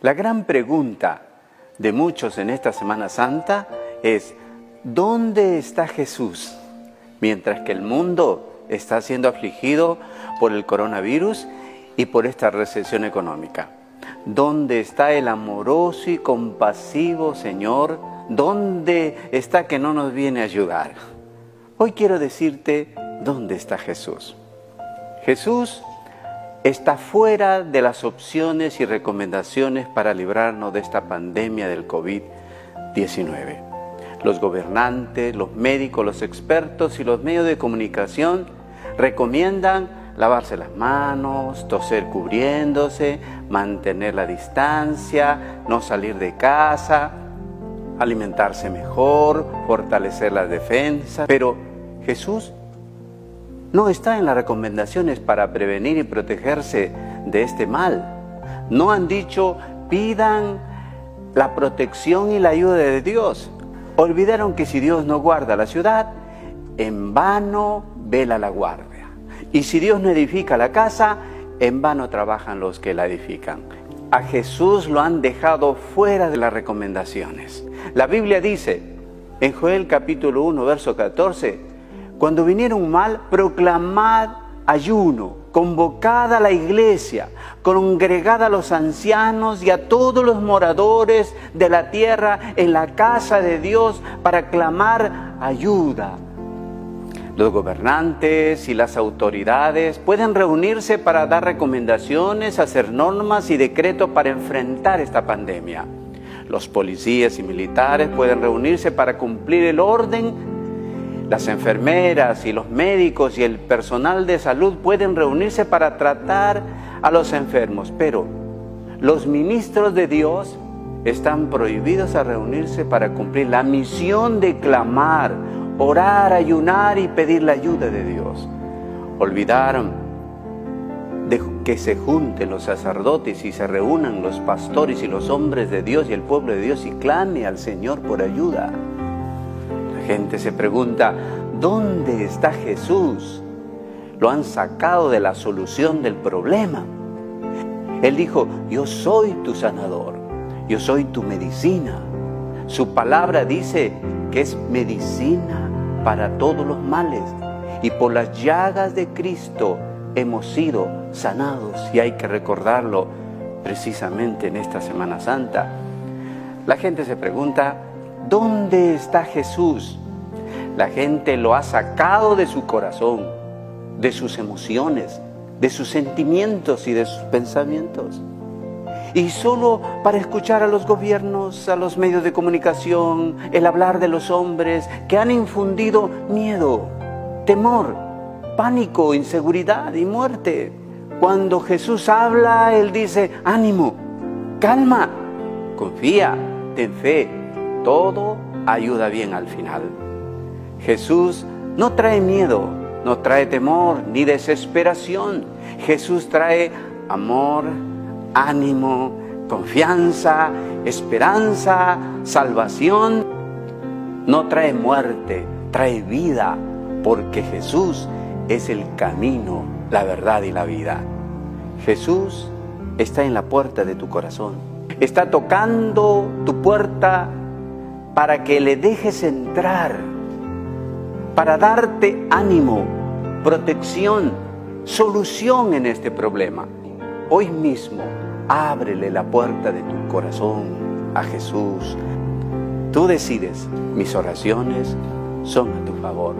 La gran pregunta de muchos en esta Semana Santa es, ¿dónde está Jesús? Mientras que el mundo está siendo afligido por el coronavirus y por esta recesión económica. ¿Dónde está el amoroso y compasivo Señor? ¿Dónde está que no nos viene a ayudar? Hoy quiero decirte dónde está Jesús. Jesús está fuera de las opciones y recomendaciones para librarnos de esta pandemia del COVID-19. Los gobernantes, los médicos, los expertos y los medios de comunicación recomiendan lavarse las manos, toser cubriéndose, mantener la distancia, no salir de casa, alimentarse mejor, fortalecer la defensa. Pero Jesús no está en las recomendaciones para prevenir y protegerse de este mal. No han dicho pidan la protección y la ayuda de Dios. Olvidaron que si Dios no guarda la ciudad, en vano vela la guardia. Y si Dios no edifica la casa, en vano trabajan los que la edifican. A Jesús lo han dejado fuera de las recomendaciones. La Biblia dice en Joel capítulo 1, verso 14, cuando viniera un mal, proclamad ayuno, convocad a la iglesia, congregad a los ancianos y a todos los moradores de la tierra en la casa de Dios para clamar ayuda. Los gobernantes y las autoridades pueden reunirse para dar recomendaciones, hacer normas y decretos para enfrentar esta pandemia. Los policías y militares pueden reunirse para cumplir el orden las enfermeras y los médicos y el personal de salud pueden reunirse para tratar a los enfermos, pero los ministros de Dios están prohibidos a reunirse para cumplir la misión de clamar, orar, ayunar y pedir la ayuda de Dios. Olvidaron de que se junten los sacerdotes y se reúnan los pastores y los hombres de Dios y el pueblo de Dios y clame al Señor por ayuda gente se pregunta, ¿dónde está Jesús? Lo han sacado de la solución del problema. Él dijo, yo soy tu sanador, yo soy tu medicina. Su palabra dice que es medicina para todos los males. Y por las llagas de Cristo hemos sido sanados. Y hay que recordarlo precisamente en esta Semana Santa. La gente se pregunta, ¿Dónde está Jesús? La gente lo ha sacado de su corazón, de sus emociones, de sus sentimientos y de sus pensamientos. Y solo para escuchar a los gobiernos, a los medios de comunicación, el hablar de los hombres que han infundido miedo, temor, pánico, inseguridad y muerte. Cuando Jesús habla, Él dice, ánimo, calma, confía, ten fe, todo ayuda bien al final. Jesús no trae miedo, no trae temor ni desesperación. Jesús trae amor, ánimo, confianza, esperanza, salvación. No trae muerte, trae vida, porque Jesús es el camino, la verdad y la vida. Jesús está en la puerta de tu corazón. Está tocando tu puerta para que le dejes entrar, para darte ánimo, protección, solución en este problema. Hoy mismo, ábrele la puerta de tu corazón a Jesús. Tú decides, mis oraciones son a tu favor.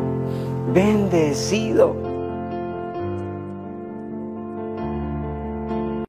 Bendecido